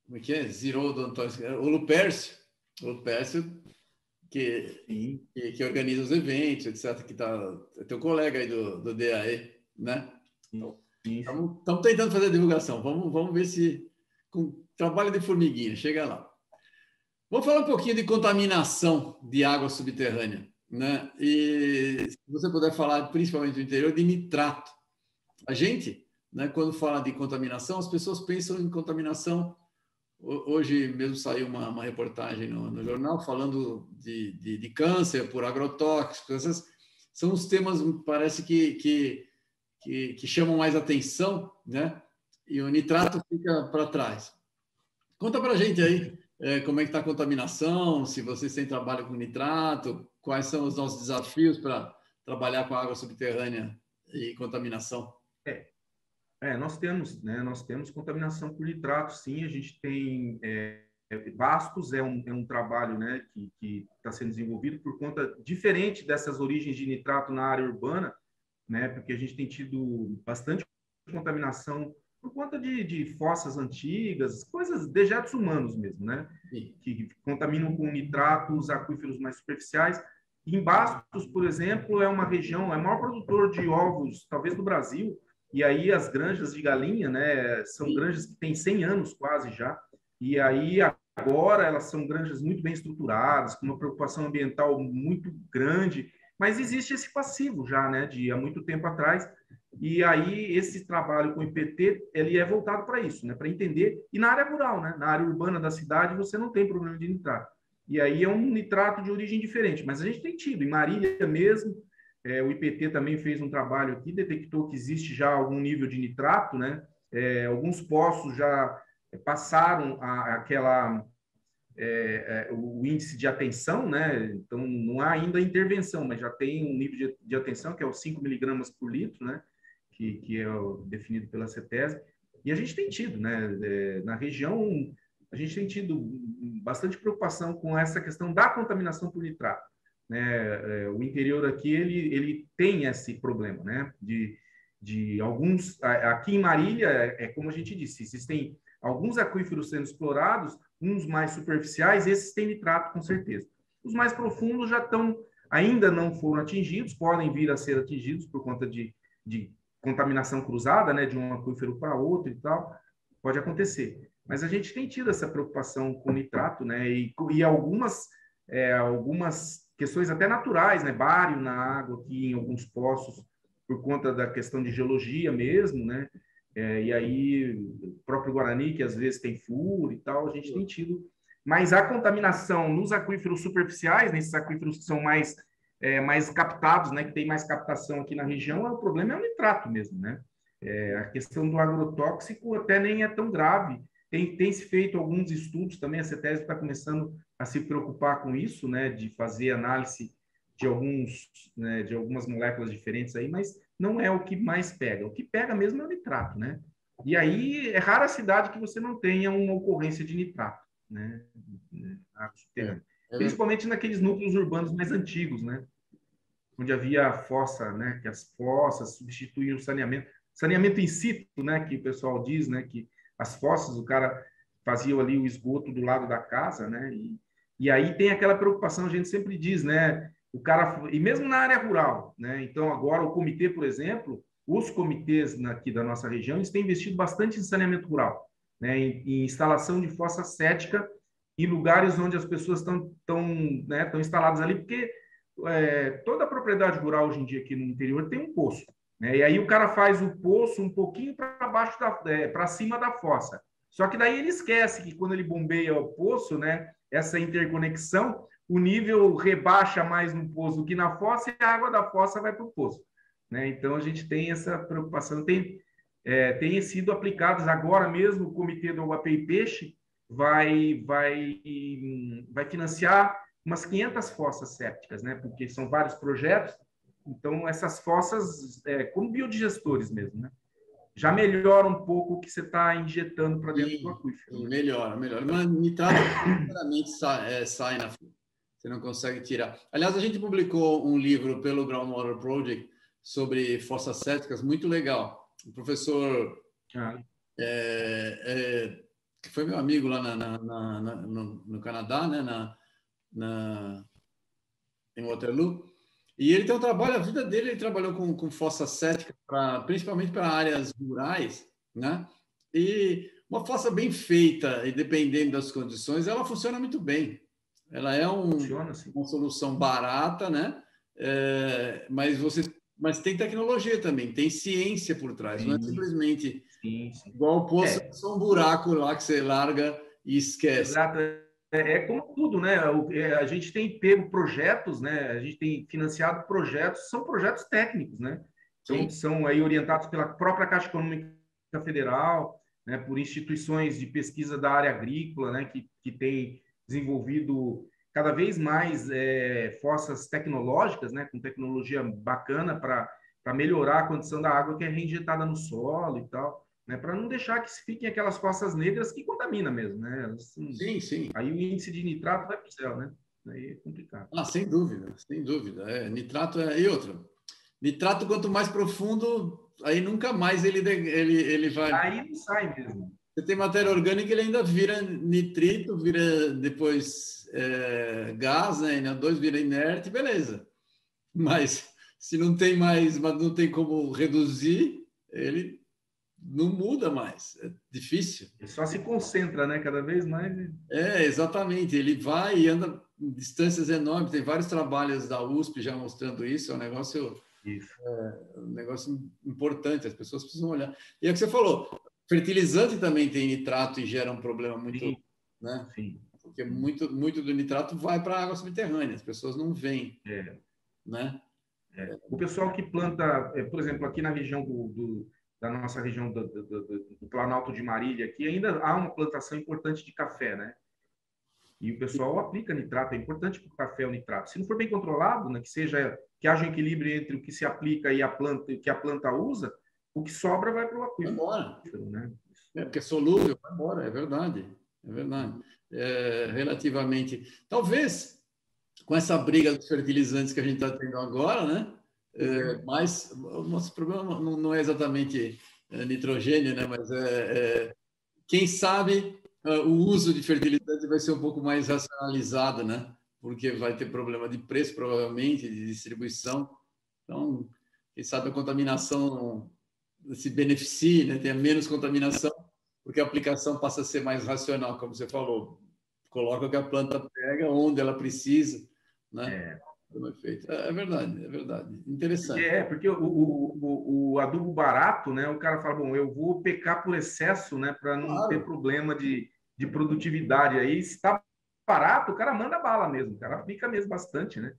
como é que é? Zirou do Antônio, o Lupércio, o Lupércio que, que, que, organiza os eventos, etc. Que tá, é teu colega aí do, do DAE, né? Estamos tentando fazer a divulgação. Vamos, vamos ver se com trabalho de formiguinha, chega lá. Vamos falar um pouquinho de contaminação de água subterrânea, né? E se você puder falar, principalmente do interior, de nitrato. A gente, né, quando fala de contaminação, as pessoas pensam em contaminação Hoje mesmo saiu uma, uma reportagem no, no, jornal falando de, de, de, câncer por agrotóxicos. Essas são os temas, parece que, que, que, que chamam mais atenção, né? E o nitrato fica para trás. Conta para a gente aí é, como é que está a contaminação, se vocês têm trabalho com nitrato, quais são os nossos desafios para trabalhar com água subterrânea e contaminação? É, nós temos, né? Nós temos contaminação por nitrato, sim. A gente tem é, Bastos é um, é um trabalho, né, que está sendo desenvolvido por conta diferente dessas origens de nitrato na área urbana, né, porque a gente tem tido bastante contaminação por conta de, de fossas antigas, coisas, dejetos humanos mesmo, né? Que, que contaminam com nitrato os aquíferos mais superficiais. Em Bastos, por exemplo, é uma região, é o maior produtor de ovos, talvez do Brasil, e aí as granjas de galinha, né, são Sim. granjas que têm 100 anos quase já, e aí agora elas são granjas muito bem estruturadas, com uma preocupação ambiental muito grande, mas existe esse passivo já, né, de há muito tempo atrás, e aí esse trabalho com o IPT, ele é voltado para isso, né, para entender, e na área rural, né, na área urbana da cidade, você não tem problema de nitrato. E aí é um nitrato de origem diferente, mas a gente tem tido, em Marília mesmo, é, o IPT também fez um trabalho aqui, detectou que existe já algum nível de nitrato, né, é, alguns poços já passaram a, aquela é, é, o índice de atenção, né? Então não há ainda intervenção, mas já tem um nível de, de atenção que é o 5 miligramas por litro, né? Que, que é definido pela CETES. E a gente tem tido, né? É, na região, a gente tem tido bastante preocupação com essa questão da contaminação por nitrato. Né? É, o interior aqui ele, ele tem esse problema, né? De, de alguns aqui em Marília é, é como a gente disse, existem alguns aquíferos sendo explorados, uns mais superficiais, esses têm nitrato com certeza. Os mais profundos já estão, ainda não foram atingidos, podem vir a ser atingidos por conta de, de contaminação cruzada, né, de um aquífero para outro e tal, pode acontecer. Mas a gente tem tido essa preocupação com nitrato, né, e, e algumas, é, algumas questões até naturais, né, bário na água aqui em alguns poços, por conta da questão de geologia mesmo, né, é, e aí, o próprio Guarani, que às vezes tem furo e tal, a gente tem tido. Mas a contaminação nos aquíferos superficiais, nesses aquíferos que são mais, é, mais captados, né, que tem mais captação aqui na região, é, o problema é o nitrato mesmo, né? É, a questão do agrotóxico até nem é tão grave. Tem, tem se feito alguns estudos também, a CETES está começando a se preocupar com isso, né, de fazer análise de alguns, né, de algumas moléculas diferentes aí, mas não é o que mais pega. O que pega mesmo é o nitrato, né? E aí é rara a cidade que você não tenha uma ocorrência de nitrato, né? É, é Principalmente naqueles núcleos urbanos mais antigos, né? Onde havia fossa, né? Que as fossas substituíam o saneamento. Saneamento in situ, né? Que o pessoal diz, né? Que as fossas, o cara fazia ali o esgoto do lado da casa, né? E, e aí tem aquela preocupação, a gente sempre diz, né? o cara e mesmo na área rural, né? Então agora o comitê, por exemplo, os comitês aqui da nossa região eles têm investido bastante em saneamento rural, né? Em, em instalação de fossa cética em lugares onde as pessoas estão estão né, estão instaladas ali, porque é, toda a propriedade rural hoje em dia aqui no interior tem um poço, né? E aí o cara faz o poço um pouquinho para baixo da é, para cima da fossa. Só que daí ele esquece que quando ele bombeia o poço, né? Essa interconexão o nível rebaixa mais no poço do que na fossa e a água da fossa vai para o poço. Né? Então, a gente tem essa preocupação. Tem, é, tem sido aplicados agora mesmo, o Comitê do e Peixe vai, vai, vai financiar umas 500 fossas sépticas, né? porque são vários projetos. Então, essas fossas, é, como biodigestores mesmo, né? já melhora um pouco o que você está injetando para dentro do aquífero. Melhora, melhora. Mas nitrato, sinceramente, sai, é, sai na você não consegue tirar. Aliás, a gente publicou um livro pelo Groundwater Project sobre fossas céticas, muito legal. O professor, ah. é, é, que foi meu amigo lá na, na, na, no, no, Canadá, né, na, em Waterloo, e ele tem um trabalho, a vida dele, ele trabalhou com, com fossa cética, pra, principalmente para áreas rurais, né? E uma fossa bem feita e dependendo das condições, ela funciona muito bem. Ela é um, assim. uma solução barata, né? É, mas você mas tem tecnologia também, tem ciência por trás, sim. não é simplesmente sim, sim. igual o poço, é. só um buraco lá que você larga e esquece. Exato. É, é como tudo, né? É, a gente tem pego projetos, né? A gente tem financiado projetos, são projetos técnicos, né? São, são aí orientados pela própria Caixa Econômica Federal, né? Por instituições de pesquisa da área agrícola, né? Que, que tem desenvolvido cada vez mais é, fossas tecnológicas, né, com tecnologia bacana para melhorar a condição da água que é reinjetada no solo e tal, né, para não deixar que fiquem aquelas fossas negras que contamina mesmo, né? Assim, sim, sim. Aí o índice de nitrato vai para o céu, né? Aí é complicado. Ah, sem dúvida, sem dúvida. É, nitrato é... E outra, nitrato quanto mais profundo, aí nunca mais ele, ele, ele vai... Aí não sai mesmo. Você tem matéria orgânica, ele ainda vira nitrito, vira depois é, gás, né? NO2 vira inerte, beleza. Mas se não tem mais, mas não tem como reduzir, ele não muda mais. É difícil. Ele só se concentra, né? Cada vez mais. É, exatamente. Ele vai e anda em distâncias enormes. Tem vários trabalhos da USP já mostrando isso. É um negócio, é, um negócio importante. As pessoas precisam olhar. E é o que você falou. Fertilizante também tem nitrato e gera um problema muito, Sim. né? Sim. Porque muito, muito do nitrato vai para a água subterrânea, as pessoas não veem, é. né? É. O pessoal que planta, é, por exemplo, aqui na região do, do da nossa região do, do, do, do, Planalto de Marília, aqui ainda há uma plantação importante de café, né? E o pessoal aplica nitrato, é importante para o café o nitrato. Se não for bem controlado, né, que seja que haja um equilíbrio entre o que se aplica e a planta, que a planta usa, o que sobra vai para o aquífero. Vai embora. Né? É, porque é solúvel, vai embora, é verdade. É verdade. É, relativamente. Talvez com essa briga dos fertilizantes que a gente está tendo agora, né? É, uhum. mas o nosso problema não, não é exatamente é, nitrogênio, né? Mas é, é quem sabe é, o uso de fertilizantes vai ser um pouco mais racionalizado, né? Porque vai ter problema de preço, provavelmente, de distribuição. Então, quem sabe a contaminação se beneficie, né? tenha menos contaminação, porque a aplicação passa a ser mais racional, como você falou. Coloca o que a planta pega, onde ela precisa, né? É. É, é verdade, é verdade. Interessante. É, porque o, o, o, adubo barato, né? O cara fala, bom, eu vou pecar por excesso, né? Para não claro. ter problema de, de produtividade. Aí, se está barato, o cara manda bala mesmo, o cara aplica mesmo bastante, né?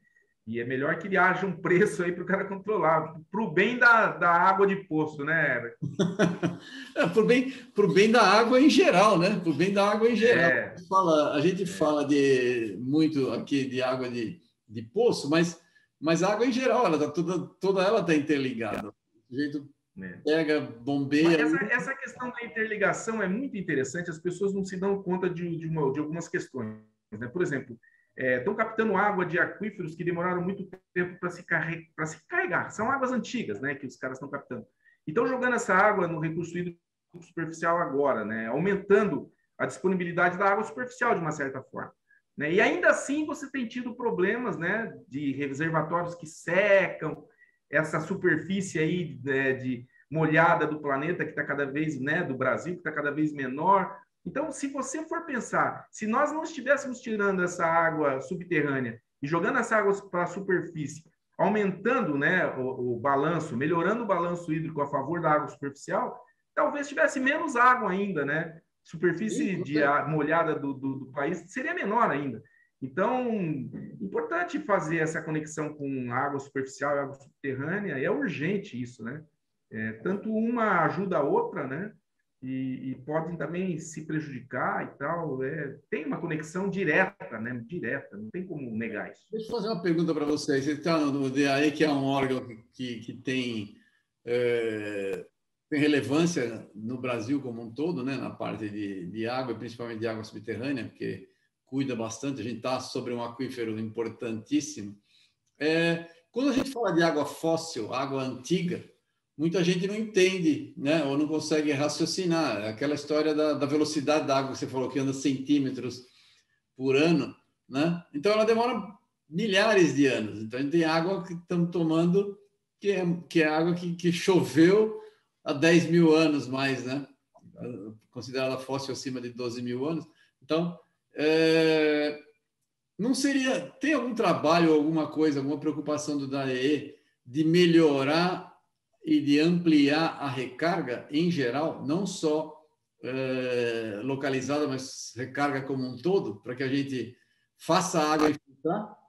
E é melhor que haja um preço aí para o cara controlar, para o bem da, da água de poço, né? é, para o bem, bem da água em geral, né? Para o bem da água em geral. É. A, gente fala, a gente fala de muito aqui de água de, de poço, mas, mas a água em geral, ela tá toda, toda ela está interligada. O jeito é. pega, bombeia. Essa, essa, questão da interligação é muito interessante, as pessoas não se dão conta de, de, uma, de algumas questões. Né? Por exemplo, estão é, captando água de aquíferos que demoraram muito tempo para se, carre... se carregar. São águas antigas, né, que os caras estão captando. E estão jogando essa água no recurso hídrico superficial agora, né, aumentando a disponibilidade da água superficial de uma certa forma. Né? E ainda assim você tem tido problemas, né, de reservatórios que secam, essa superfície aí né, de molhada do planeta que está cada vez, né, do Brasil que está cada vez menor. Então, se você for pensar, se nós não estivéssemos tirando essa água subterrânea e jogando essa água para a superfície, aumentando né, o, o, balanço, melhorando o balanço hídrico a favor da água superficial, talvez tivesse menos água ainda, né? Superfície de molhada do, do, do país seria menor ainda. Então, importante fazer essa conexão com água superficial e água subterrânea, é urgente isso, né? É, tanto uma ajuda a outra, né? e, e, podem também se prejudicar e tal. É, tem uma conexão direta, né? Direta, não tem como negar isso. Deixa eu fazer uma pergunta para vocês. Você está no DAE, que é um órgão que, que tem, é, tem relevância no Brasil como um todo, né? Na parte de, de água, principalmente de água subterrânea, porque cuida bastante. A gente está sobre um aquífero importantíssimo. É, quando a gente fala de água fóssil, água antiga, muita gente não entende, né? Ou não consegue raciocinar. Aquela história da, da velocidade da água que você falou, que anda centímetros por ano, né? Então ela demora milhares de anos. Então a gente tem água que estamos tomando que é, que é água que, que choveu há 10 mil anos mais, né? Considerada fóssil acima de 12 mil anos. Então, é, não seria. Tem algum trabalho, alguma coisa, alguma preocupação do DAE de melhorar e de ampliar a recarga em geral, não só é, localizada, mas recarga como um todo, para que a gente faça a água infiltrar?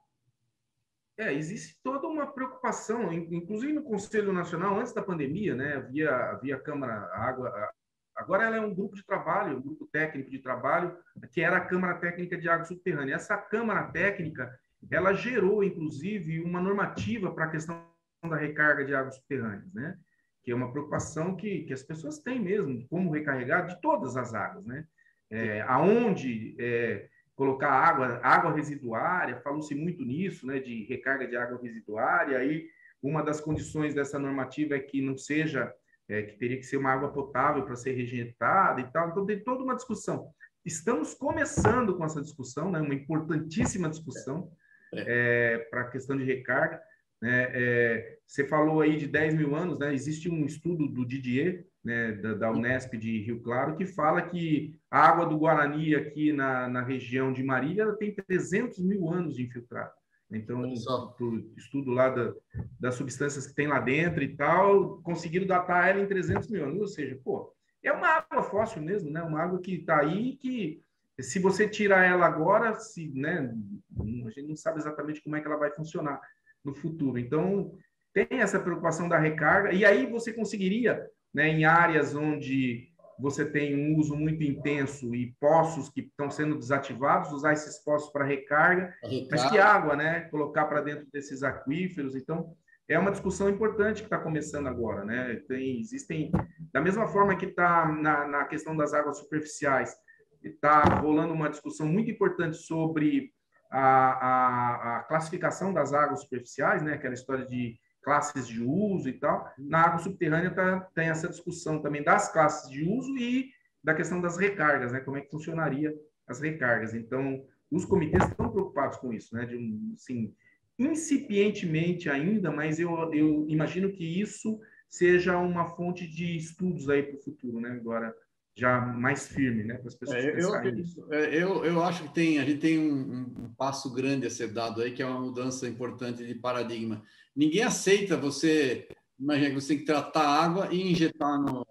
É, existe toda uma preocupação, inclusive no Conselho Nacional, antes da pandemia, né, havia, havia a Câmara, água, Agora ela é um grupo de trabalho, um grupo técnico de trabalho, que era a Câmara Técnica de Água Subterrânea. Essa Câmara Técnica, ela gerou, inclusive, uma normativa para a questão da recarga de águas subterrâneas, né? Que é uma preocupação que, que as pessoas têm mesmo, como recarregar de todas as águas, né? É, aonde é, colocar água, água residuária, falou-se muito nisso, né? De recarga de água residuária, aí uma das condições dessa normativa é que não seja, é, que teria que ser uma água potável para ser rejeitada e tal. Então, tem toda uma discussão. Estamos começando com essa discussão, né, uma importantíssima discussão é, para a questão de recarga. Né? É, você falou aí de 10 mil anos, né? existe um estudo do Didier, né, da, da, Unesp de Rio Claro, que fala que a água do Guarani aqui na, na região de Marília tem 300 mil anos de infiltrado. Então, o estudo lá da, das substâncias que tem lá dentro e tal, conseguiram datar ela em 300 mil anos. Ou seja, pô, é uma água fóssil mesmo, né? Uma água que está aí que, se você tirar ela agora, se, né? A gente não sabe exatamente como é que ela vai funcionar no futuro. Então, tem essa preocupação da recarga. E aí você conseguiria, né, em áreas onde você tem um uso muito intenso e poços que estão sendo desativados, usar esses poços para recarga, recarga, mas que água, né? Colocar para dentro desses aquíferos. Então, é uma discussão importante que está começando agora, né? Tem, existem, da mesma forma que está na, na questão das águas superficiais, está rolando uma discussão muito importante sobre a, a, a classificação das águas superficiais, né? Aquela história de classes de uso e tal. Na água subterrânea tá, tem essa discussão também das classes de uso e da questão das recargas, né? Como é que funcionaria as recargas. Então, os comitês estão preocupados com isso, né? De um, assim, incipientemente ainda, mas eu, eu imagino que isso seja uma fonte de estudos aí para o futuro, né? Agora já mais firme, né, para as pessoas é, eu, nisso. É, eu, eu acho que tem a gente tem um, um, passo grande a ser dado aí que é uma mudança importante de paradigma. Ninguém aceita você, imagina que você tem que tratar a água e injetar no,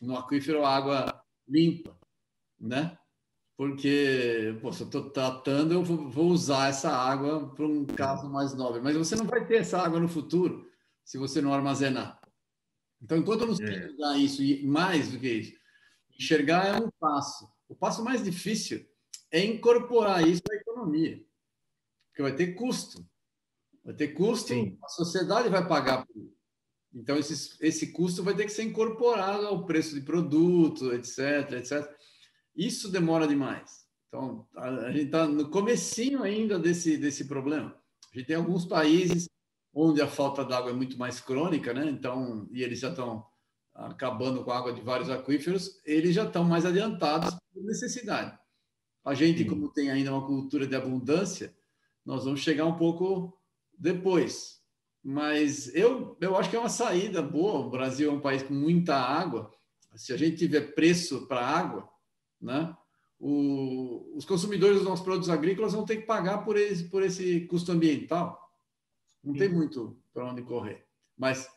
no aquífero água limpa, né? Porque, pô, se eu estou tratando, eu vou, usar essa água para um caso mais nobre. Mas você não vai ter essa água no futuro se você não armazenar. Então, enquanto eu não sei é. isso, e mais do que isso, enxergar é um passo. O passo mais difícil é incorporar isso à economia, porque vai ter custo. Vai ter custo, Sim. a sociedade vai pagar por isso. Então, esse, esse custo vai ter que ser incorporado ao preço de produto, etc, etc. Isso demora demais. Então, a, gente está no comecinho ainda desse, desse problema. A gente tem alguns países onde a falta d'água é muito mais crônica, né? Então, e eles já estão acabando com a água de vários aquíferos, eles já estão mais adiantados por necessidade. A gente, Sim. como tem ainda uma cultura de abundância, nós vamos chegar um pouco depois. Mas eu, eu acho que é uma saída boa. O Brasil é um país com muita água. Se a gente tiver preço para água, né, o, os consumidores dos nossos produtos agrícolas vão ter que pagar por esse, por esse custo ambiental. Não Sim. tem muito para onde correr. Mas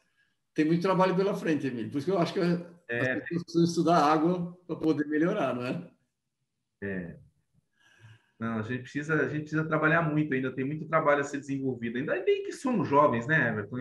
tem muito trabalho pela frente, Emílio. Por isso que eu acho que é, as pessoas precisam estudar água para poder melhorar, não é? É. Não, a gente precisa, a gente precisa trabalhar muito ainda, tem muito trabalho a ser desenvolvido. Ainda bem que somos jovens, né, Everton?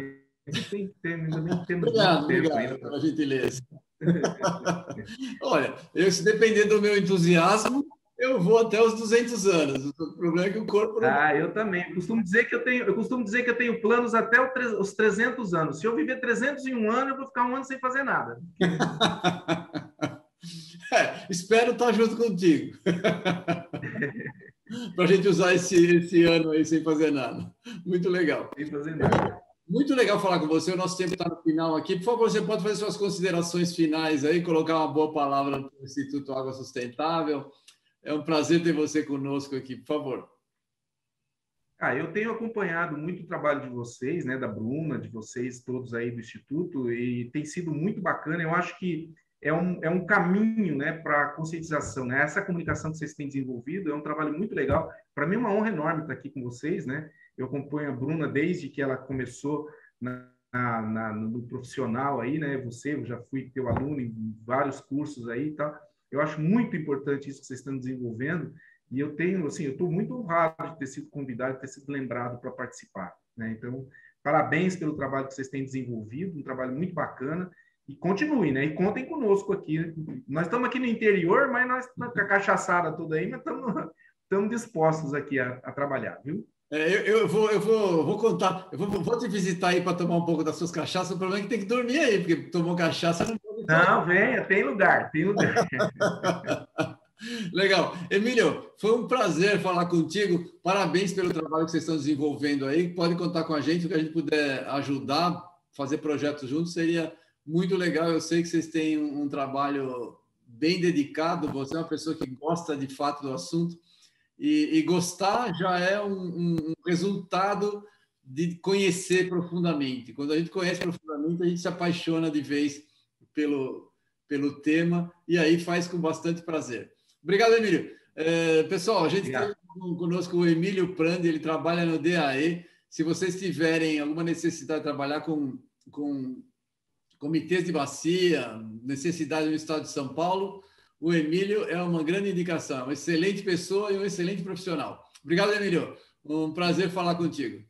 A gente tem, tem, ainda bem que temos obrigado, muito tempo obrigado pela gentileza. Olha, eu, se depender do meu entusiasmo, eu vou até os 200 anos. O problema é que o corpo não... Ah, eu também. Eu costumo dizer que eu tenho, eu costumo dizer que eu tenho planos até os 300 anos. Se eu viver 301 anos, eu vou ficar um ano sem fazer nada. é, espero estar junto contigo. Para a gente usar esse, esse ano aí sem fazer nada. Muito legal. Sem fazer nada. Muito legal falar com você. O nosso tempo está no final aqui. Por favor, você pode fazer suas considerações finais aí, colocar uma boa palavra para o Instituto Água Sustentável é um prazer ter você conosco aqui, por favor. Ah, eu tenho acompanhado muito o trabalho de vocês, né, da Bruna, de vocês todos aí do Instituto, e tem sido muito bacana. Eu acho que é um, é um caminho né, para a conscientização. Né? Essa comunicação que vocês têm desenvolvido é um trabalho muito legal. Para mim é uma honra enorme estar aqui com vocês. Né? Eu acompanho a Bruna desde que ela começou na, na, no profissional aí, né? Você, eu já fui teu aluno em vários cursos aí e tal. Eu acho muito importante isso que vocês estão desenvolvendo e eu tenho, assim, eu estou muito honrado de ter sido convidado, de ter sido lembrado para participar. Né? Então, parabéns pelo trabalho que vocês têm desenvolvido, um trabalho muito bacana e continuem, né? E contem conosco aqui. Nós estamos aqui no interior, mas nós com a cachaçada toda aí, mas estamos, estamos dispostos aqui a, a trabalhar, viu? É, eu, eu, vou, eu vou, vou contar, eu vou, vou te visitar aí para tomar um pouco das suas cachaças. O problema é que tem que dormir aí, porque tomou cachaça não pode. Não, venha, tem lugar, tem lugar. Legal. Emílio, foi um prazer falar contigo. Parabéns pelo trabalho que vocês estão desenvolvendo aí. Pode contar com a gente, o que a gente puder ajudar, fazer projetos juntos, seria muito legal. Eu sei que vocês têm um, um trabalho bem dedicado, você é uma pessoa que gosta de fato do assunto. E, e gostar já é um, um, resultado de conhecer profundamente. Quando a gente conhece profundamente, a gente se apaixona de vez pelo, pelo tema e aí faz com bastante prazer. Obrigado, Emílio. É, pessoal, a gente Obrigado. tem conosco o Emílio Prandi, ele trabalha no DAE. Se vocês tiverem alguma necessidade de trabalhar com, com comitês de bacia, necessidade no estado de São Paulo, o Emílio é uma grande indicação, uma excelente pessoa e um excelente profissional. Obrigado, Emílio. Um prazer falar contigo.